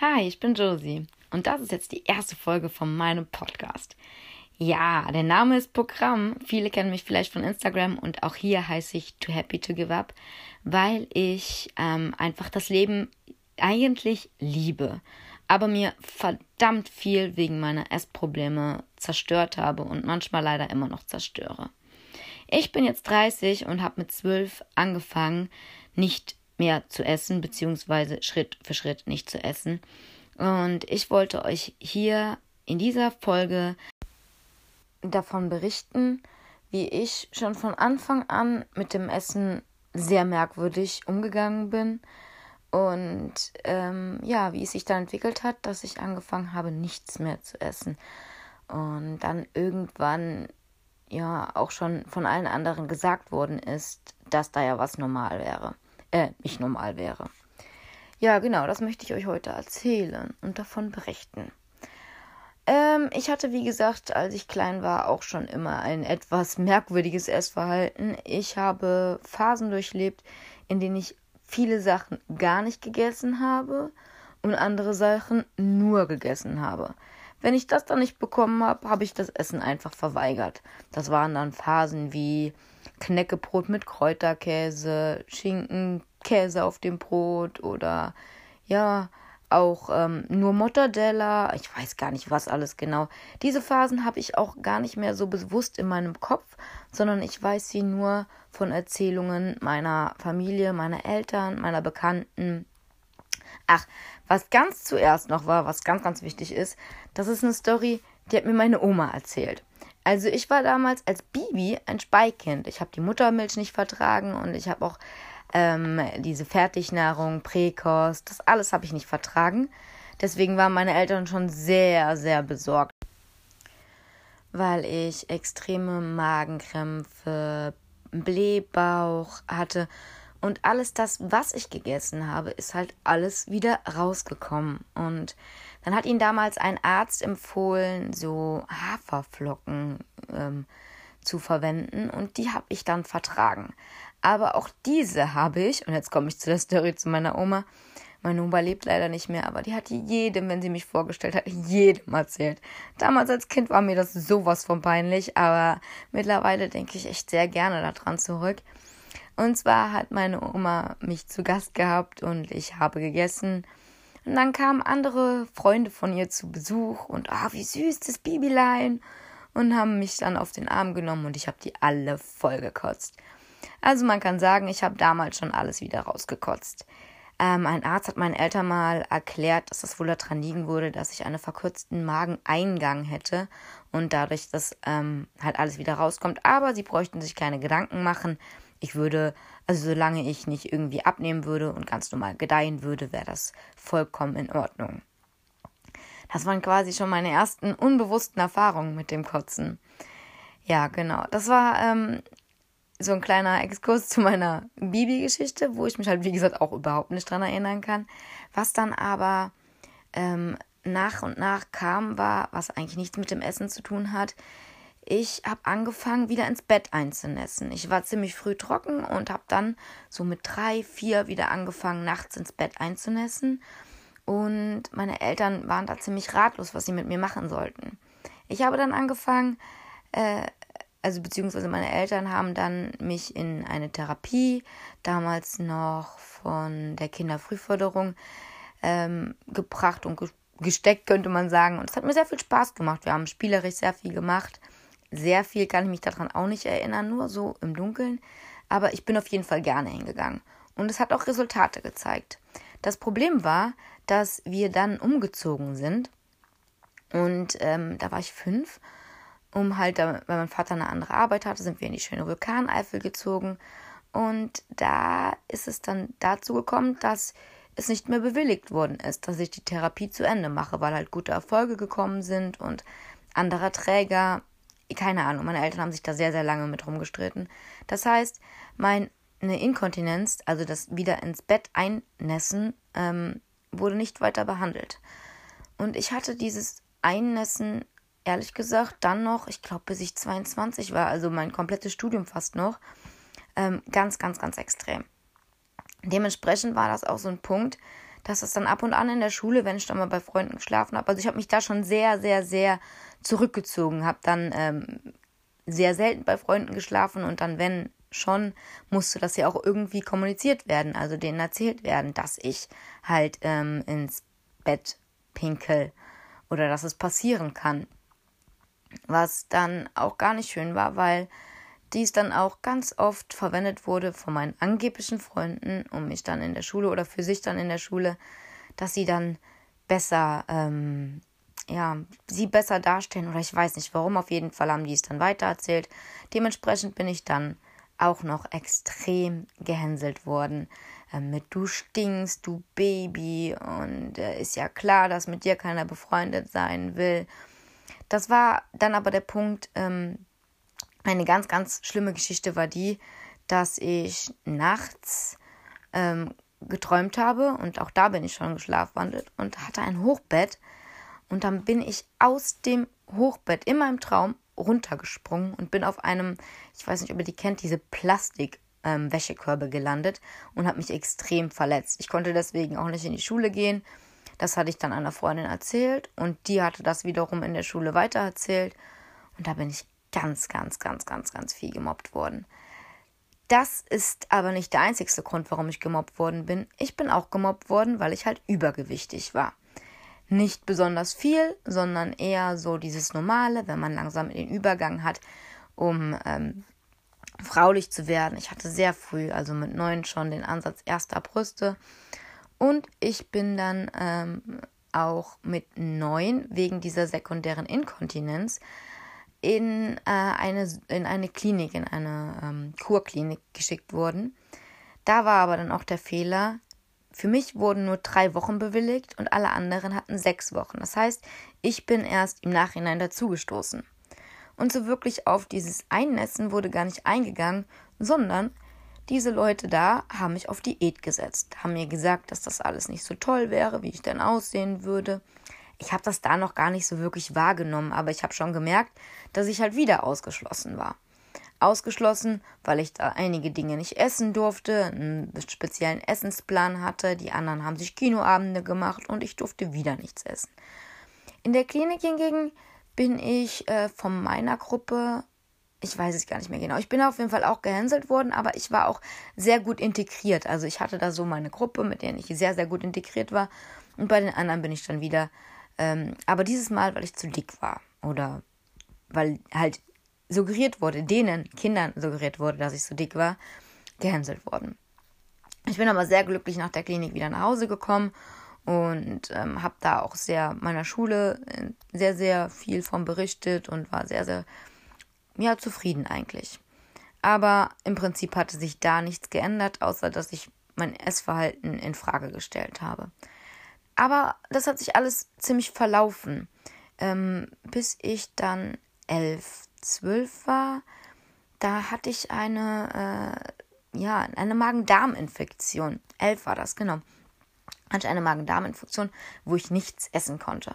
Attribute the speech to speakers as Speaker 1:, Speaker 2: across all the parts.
Speaker 1: Hi, ich bin Josie und das ist jetzt die erste Folge von meinem Podcast. Ja, der Name ist Programm. Viele kennen mich vielleicht von Instagram und auch hier heiße ich Too Happy to Give Up, weil ich ähm, einfach das Leben eigentlich liebe, aber mir verdammt viel wegen meiner Essprobleme zerstört habe und manchmal leider immer noch zerstöre. Ich bin jetzt 30 und habe mit 12 angefangen, nicht mehr zu essen, beziehungsweise Schritt für Schritt nicht zu essen. Und ich wollte euch hier in dieser Folge davon berichten, wie ich schon von Anfang an mit dem Essen sehr merkwürdig umgegangen bin. Und ähm, ja, wie es sich dann entwickelt hat, dass ich angefangen habe, nichts mehr zu essen. Und dann irgendwann ja auch schon von allen anderen gesagt worden ist, dass da ja was normal wäre äh, nicht normal wäre. Ja, genau, das möchte ich euch heute erzählen und davon berichten. Ähm, ich hatte, wie gesagt, als ich klein war, auch schon immer ein etwas merkwürdiges Essverhalten. Ich habe Phasen durchlebt, in denen ich viele Sachen gar nicht gegessen habe und andere Sachen nur gegessen habe. Wenn ich das dann nicht bekommen habe, habe ich das Essen einfach verweigert. Das waren dann Phasen wie Knäckebrot mit Kräuterkäse, Schinken, Käse auf dem Brot oder ja, auch ähm, nur Mortadella, ich weiß gar nicht was alles genau. Diese Phasen habe ich auch gar nicht mehr so bewusst in meinem Kopf, sondern ich weiß sie nur von Erzählungen meiner Familie, meiner Eltern, meiner Bekannten. Ach, was ganz zuerst noch war, was ganz, ganz wichtig ist, das ist eine Story, die hat mir meine Oma erzählt. Also ich war damals als Baby ein Speikind. Ich habe die Muttermilch nicht vertragen und ich habe auch ähm, diese Fertignahrung, Präkost, das alles habe ich nicht vertragen. Deswegen waren meine Eltern schon sehr, sehr besorgt, weil ich extreme Magenkrämpfe, Blähbauch hatte und alles das, was ich gegessen habe, ist halt alles wieder rausgekommen. Und dann hat ihnen damals ein Arzt empfohlen, so Haferflocken ähm, zu verwenden und die habe ich dann vertragen. Aber auch diese habe ich, und jetzt komme ich zu der Story zu meiner Oma. Meine Oma lebt leider nicht mehr, aber die hat jedem, wenn sie mich vorgestellt hat, jedem erzählt. Damals als Kind war mir das sowas von peinlich, aber mittlerweile denke ich echt sehr gerne daran zurück. Und zwar hat meine Oma mich zu Gast gehabt und ich habe gegessen. Und dann kamen andere Freunde von ihr zu Besuch und ah, wie süß das Babylein und haben mich dann auf den Arm genommen und ich habe die alle voll gekotzt. Also man kann sagen, ich habe damals schon alles wieder rausgekotzt. Ähm, ein Arzt hat meinen Eltern mal erklärt, dass das wohl daran liegen würde, dass ich einen verkürzten Mageneingang hätte und dadurch das ähm, halt alles wieder rauskommt. Aber sie bräuchten sich keine Gedanken machen, ich würde, also solange ich nicht irgendwie abnehmen würde und ganz normal gedeihen würde, wäre das vollkommen in Ordnung. Das waren quasi schon meine ersten unbewussten Erfahrungen mit dem Kotzen. Ja, genau. Das war ähm, so ein kleiner Exkurs zu meiner Bibi-Geschichte, wo ich mich halt, wie gesagt, auch überhaupt nicht dran erinnern kann. Was dann aber ähm, nach und nach kam, war, was eigentlich nichts mit dem Essen zu tun hat, ich habe angefangen, wieder ins Bett einzunässen. Ich war ziemlich früh trocken und habe dann so mit drei, vier wieder angefangen, nachts ins Bett einzunässen. Und meine Eltern waren da ziemlich ratlos, was sie mit mir machen sollten. Ich habe dann angefangen, äh, also beziehungsweise meine Eltern haben dann mich in eine Therapie, damals noch von der Kinderfrühförderung, ähm, gebracht und gesteckt, könnte man sagen. Und es hat mir sehr viel Spaß gemacht. Wir haben spielerisch sehr viel gemacht. Sehr viel kann ich mich daran auch nicht erinnern, nur so im Dunkeln. Aber ich bin auf jeden Fall gerne hingegangen. Und es hat auch Resultate gezeigt. Das Problem war, dass wir dann umgezogen sind. Und ähm, da war ich fünf. Um halt, weil mein Vater eine andere Arbeit hatte, sind wir in die schöne Vulkaneifel gezogen. Und da ist es dann dazu gekommen, dass es nicht mehr bewilligt worden ist, dass ich die Therapie zu Ende mache, weil halt gute Erfolge gekommen sind und anderer Träger keine Ahnung, meine Eltern haben sich da sehr, sehr lange mit rumgestritten. Das heißt, meine Inkontinenz, also das wieder ins Bett einnässen, ähm, wurde nicht weiter behandelt. Und ich hatte dieses Einnässen, ehrlich gesagt, dann noch, ich glaube, bis ich 22 war, also mein komplettes Studium fast noch, ähm, ganz, ganz, ganz extrem. Dementsprechend war das auch so ein Punkt, dass es dann ab und an in der Schule, wenn ich dann mal bei Freunden geschlafen habe, also ich habe mich da schon sehr, sehr, sehr zurückgezogen, habe dann ähm, sehr selten bei Freunden geschlafen und dann, wenn schon, musste das ja auch irgendwie kommuniziert werden, also denen erzählt werden, dass ich halt ähm, ins Bett pinkel oder dass es passieren kann. Was dann auch gar nicht schön war, weil dies dann auch ganz oft verwendet wurde von meinen angeblichen Freunden, um mich dann in der Schule oder für sich dann in der Schule, dass sie dann besser, ähm, ja, sie besser darstellen oder ich weiß nicht warum, auf jeden Fall haben die es dann weitererzählt. Dementsprechend bin ich dann auch noch extrem gehänselt worden. Äh, mit du stinkst, du Baby und äh, ist ja klar, dass mit dir keiner befreundet sein will. Das war dann aber der Punkt, ähm, eine ganz, ganz schlimme Geschichte war die, dass ich nachts ähm, geträumt habe und auch da bin ich schon geschlafwandelt und hatte ein Hochbett und dann bin ich aus dem Hochbett in meinem Traum runtergesprungen und bin auf einem, ich weiß nicht, ob ihr die kennt, diese Plastik ähm, gelandet und habe mich extrem verletzt. Ich konnte deswegen auch nicht in die Schule gehen. Das hatte ich dann einer Freundin erzählt und die hatte das wiederum in der Schule weitererzählt und da bin ich ganz, ganz, ganz, ganz, ganz viel gemobbt worden. Das ist aber nicht der einzigste Grund, warum ich gemobbt worden bin. Ich bin auch gemobbt worden, weil ich halt übergewichtig war. Nicht besonders viel, sondern eher so dieses Normale, wenn man langsam den Übergang hat, um ähm, fraulich zu werden. Ich hatte sehr früh, also mit neun schon den Ansatz erster Brüste. Und ich bin dann ähm, auch mit neun wegen dieser sekundären Inkontinenz in, äh, eine, in eine Klinik, in eine ähm, Kurklinik geschickt worden. Da war aber dann auch der Fehler, für mich wurden nur drei Wochen bewilligt und alle anderen hatten sechs Wochen. Das heißt, ich bin erst im Nachhinein dazugestoßen. Und so wirklich auf dieses Einnässen wurde gar nicht eingegangen, sondern diese Leute da haben mich auf Diät gesetzt, haben mir gesagt, dass das alles nicht so toll wäre, wie ich denn aussehen würde. Ich habe das da noch gar nicht so wirklich wahrgenommen, aber ich habe schon gemerkt, dass ich halt wieder ausgeschlossen war. Ausgeschlossen, weil ich da einige Dinge nicht essen durfte, einen speziellen Essensplan hatte, die anderen haben sich Kinoabende gemacht und ich durfte wieder nichts essen. In der Klinik hingegen bin ich äh, von meiner Gruppe, ich weiß es gar nicht mehr genau, ich bin auf jeden Fall auch gehänselt worden, aber ich war auch sehr gut integriert. Also ich hatte da so meine Gruppe, mit der ich sehr, sehr gut integriert war. Und bei den anderen bin ich dann wieder, ähm, aber dieses Mal, weil ich zu dick war. Oder weil halt suggeriert wurde, denen Kindern suggeriert wurde, dass ich so dick war, gehänselt worden. Ich bin aber sehr glücklich nach der Klinik wieder nach Hause gekommen und ähm, habe da auch sehr meiner Schule äh, sehr, sehr viel von berichtet und war sehr, sehr ja, zufrieden eigentlich. Aber im Prinzip hatte sich da nichts geändert, außer dass ich mein Essverhalten in Frage gestellt habe. Aber das hat sich alles ziemlich verlaufen, ähm, bis ich dann elf, zwölf war. Da hatte ich eine, äh, ja, eine Magen-Darm-Infektion. Elf war das, genau hatte eine Magen-Darm-Infektion, wo ich nichts essen konnte.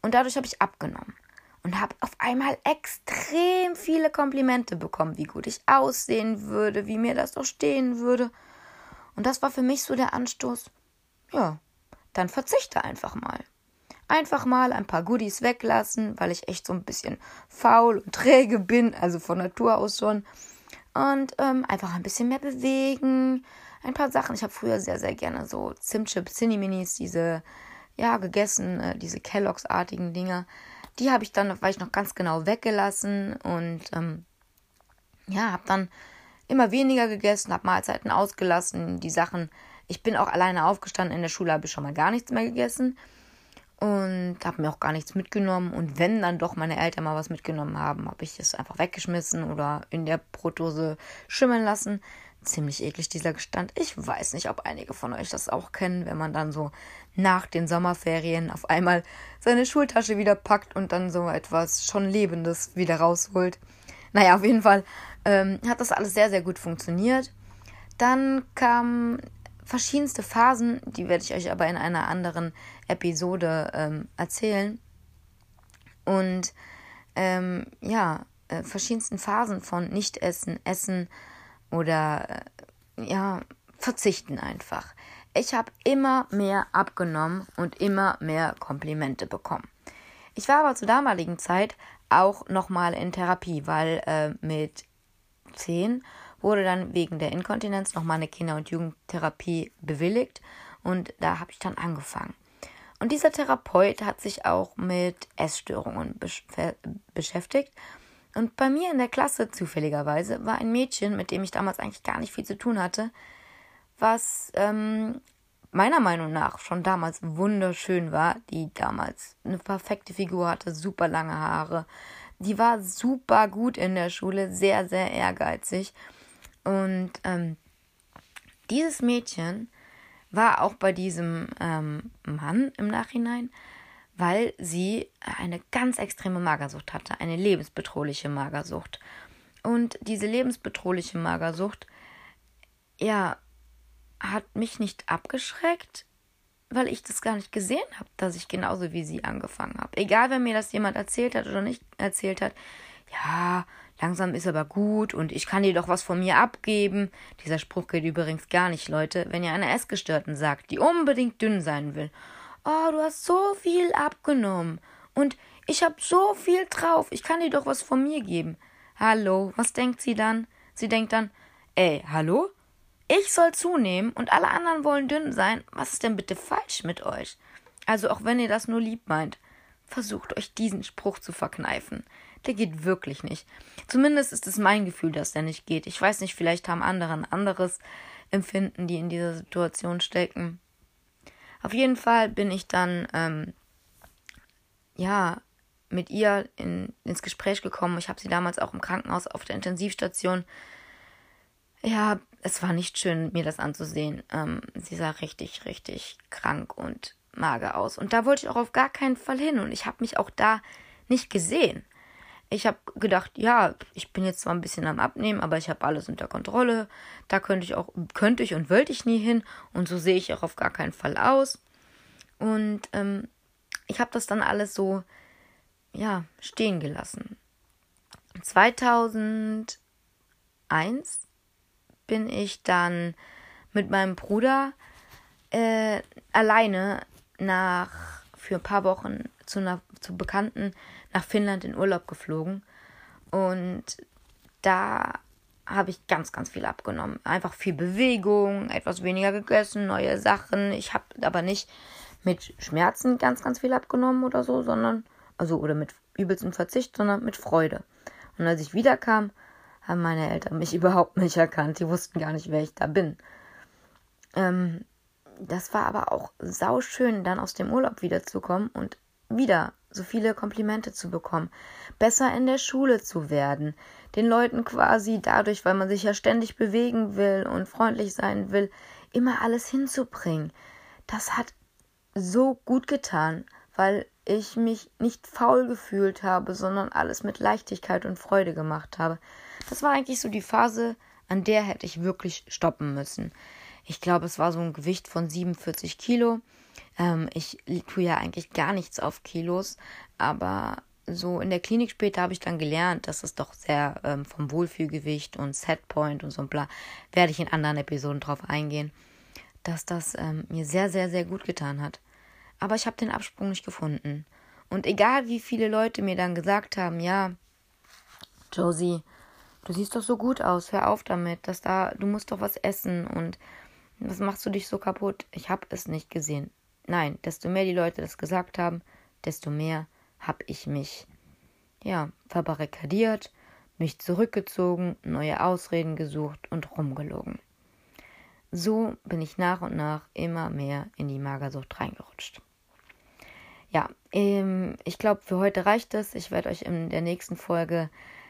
Speaker 1: Und dadurch habe ich abgenommen und habe auf einmal extrem viele Komplimente bekommen, wie gut ich aussehen würde, wie mir das doch stehen würde. Und das war für mich so der Anstoß, ja, dann verzichte einfach mal. Einfach mal ein paar Goodies weglassen, weil ich echt so ein bisschen faul und träge bin, also von Natur aus schon. Und ähm, einfach ein bisschen mehr bewegen, ein paar Sachen. Ich habe früher sehr, sehr gerne so Zimtchips, Cinni-Minis, diese, ja, gegessen, äh, diese Kelloggs-artigen Dinger. Die habe ich dann, war ich noch ganz genau weggelassen und ähm, ja, habe dann immer weniger gegessen, habe Mahlzeiten ausgelassen, die Sachen. Ich bin auch alleine aufgestanden, in der Schule habe ich schon mal gar nichts mehr gegessen und habe mir auch gar nichts mitgenommen. Und wenn dann doch meine Eltern mal was mitgenommen haben, habe ich es einfach weggeschmissen oder in der Brotdose schimmeln lassen ziemlich eklig, dieser Gestand. Ich weiß nicht, ob einige von euch das auch kennen, wenn man dann so nach den Sommerferien auf einmal seine Schultasche wieder packt und dann so etwas schon Lebendes wieder rausholt. Naja, auf jeden Fall ähm, hat das alles sehr, sehr gut funktioniert. Dann kamen verschiedenste Phasen, die werde ich euch aber in einer anderen Episode ähm, erzählen. Und ähm, ja, äh, verschiedensten Phasen von Nicht-Essen, Essen, oder äh, ja, verzichten einfach. Ich habe immer mehr abgenommen und immer mehr Komplimente bekommen. Ich war aber zur damaligen Zeit auch nochmal in Therapie, weil äh, mit 10 wurde dann wegen der Inkontinenz nochmal eine Kinder- und Jugendtherapie bewilligt und da habe ich dann angefangen. Und dieser Therapeut hat sich auch mit Essstörungen besch beschäftigt. Und bei mir in der Klasse zufälligerweise war ein Mädchen, mit dem ich damals eigentlich gar nicht viel zu tun hatte, was ähm, meiner Meinung nach schon damals wunderschön war, die damals eine perfekte Figur hatte, super lange Haare. Die war super gut in der Schule, sehr, sehr ehrgeizig. Und ähm, dieses Mädchen war auch bei diesem ähm, Mann im Nachhinein, weil sie eine ganz extreme Magersucht hatte, eine lebensbedrohliche Magersucht. Und diese lebensbedrohliche Magersucht, ja, hat mich nicht abgeschreckt, weil ich das gar nicht gesehen habe, dass ich genauso wie sie angefangen habe. Egal, wenn mir das jemand erzählt hat oder nicht erzählt hat, ja, langsam ist aber gut und ich kann dir doch was von mir abgeben. Dieser Spruch geht übrigens gar nicht, Leute. Wenn ihr einer Essgestörten sagt, die unbedingt dünn sein will, oh, du hast so viel abgenommen und ich habe so viel drauf, ich kann dir doch was von mir geben. Hallo, was denkt sie dann? Sie denkt dann, ey, hallo? Ich soll zunehmen und alle anderen wollen dünn sein. Was ist denn bitte falsch mit euch? Also auch wenn ihr das nur lieb meint, versucht euch diesen Spruch zu verkneifen. Der geht wirklich nicht. Zumindest ist es mein Gefühl, dass der nicht geht. Ich weiß nicht, vielleicht haben andere ein anderes Empfinden, die in dieser Situation stecken. Auf jeden Fall bin ich dann, ähm, ja, mit ihr in, ins Gespräch gekommen. Ich habe sie damals auch im Krankenhaus auf der Intensivstation. Ja, es war nicht schön, mir das anzusehen. Ähm, sie sah richtig, richtig krank und mager aus. Und da wollte ich auch auf gar keinen Fall hin. Und ich habe mich auch da nicht gesehen. Ich habe gedacht, ja, ich bin jetzt zwar ein bisschen am Abnehmen, aber ich habe alles unter Kontrolle. Da könnte ich auch, könnte ich und wollte ich nie hin. Und so sehe ich auch auf gar keinen Fall aus. Und ähm, ich habe das dann alles so, ja, stehen gelassen. 2001 bin ich dann mit meinem Bruder äh, alleine nach für ein paar Wochen zu einer zu Bekannten nach Finnland in Urlaub geflogen. Und da habe ich ganz, ganz viel abgenommen. Einfach viel Bewegung, etwas weniger gegessen, neue Sachen. Ich habe aber nicht mit Schmerzen ganz, ganz viel abgenommen oder so, sondern, also, oder mit übelstem Verzicht, sondern mit Freude. Und als ich wiederkam, haben meine Eltern mich überhaupt nicht erkannt. Die wussten gar nicht, wer ich da bin. Ähm, das war aber auch sauschön, dann aus dem Urlaub wiederzukommen und wieder so viele Komplimente zu bekommen, besser in der Schule zu werden, den Leuten quasi dadurch, weil man sich ja ständig bewegen will und freundlich sein will, immer alles hinzubringen. Das hat so gut getan, weil ich mich nicht faul gefühlt habe, sondern alles mit Leichtigkeit und Freude gemacht habe. Das war eigentlich so die Phase, an der hätte ich wirklich stoppen müssen. Ich glaube, es war so ein Gewicht von 47 Kilo. Ähm, ich tue ja eigentlich gar nichts auf Kilos, aber so in der Klinik später habe ich dann gelernt, dass es doch sehr ähm, vom Wohlfühlgewicht und Setpoint und so bla, werde ich in anderen Episoden drauf eingehen, dass das ähm, mir sehr, sehr, sehr gut getan hat. Aber ich habe den Absprung nicht gefunden. Und egal wie viele Leute mir dann gesagt haben, ja, Josie, du siehst doch so gut aus, hör auf damit, dass da, du musst doch was essen und was machst du dich so kaputt? Ich habe es nicht gesehen. Nein, desto mehr die Leute das gesagt haben, desto mehr habe ich mich, ja, verbarrikadiert, mich zurückgezogen, neue Ausreden gesucht und rumgelogen. So bin ich nach und nach immer mehr in die Magersucht reingerutscht. Ja, ähm, ich glaube, für heute reicht es. Ich werde euch in der nächsten Folge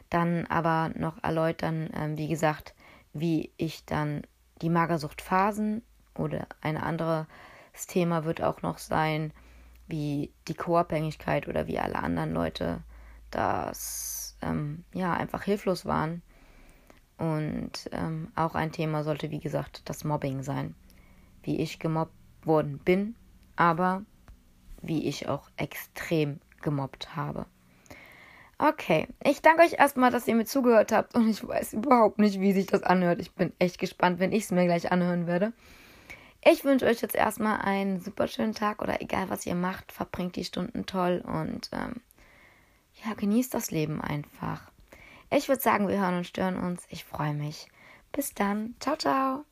Speaker 1: dann aber noch erläutern, ähm, wie gesagt, wie ich dann die Magersuchtphasen oder eine andere das Thema wird auch noch sein, wie die Co-Abhängigkeit oder wie alle anderen Leute das ähm, ja einfach hilflos waren. Und ähm, auch ein Thema sollte, wie gesagt, das Mobbing sein. Wie ich gemobbt worden bin, aber wie ich auch extrem gemobbt habe. Okay, ich danke euch erstmal, dass ihr mir zugehört habt und ich weiß überhaupt nicht, wie sich das anhört. Ich bin echt gespannt, wenn ich es mir gleich anhören werde. Ich wünsche euch jetzt erstmal einen super schönen Tag oder egal was ihr macht, verbringt die Stunden toll und ähm, ja, genießt das Leben einfach. Ich würde sagen, wir hören und stören uns. Ich freue mich. Bis dann. Ciao, ciao.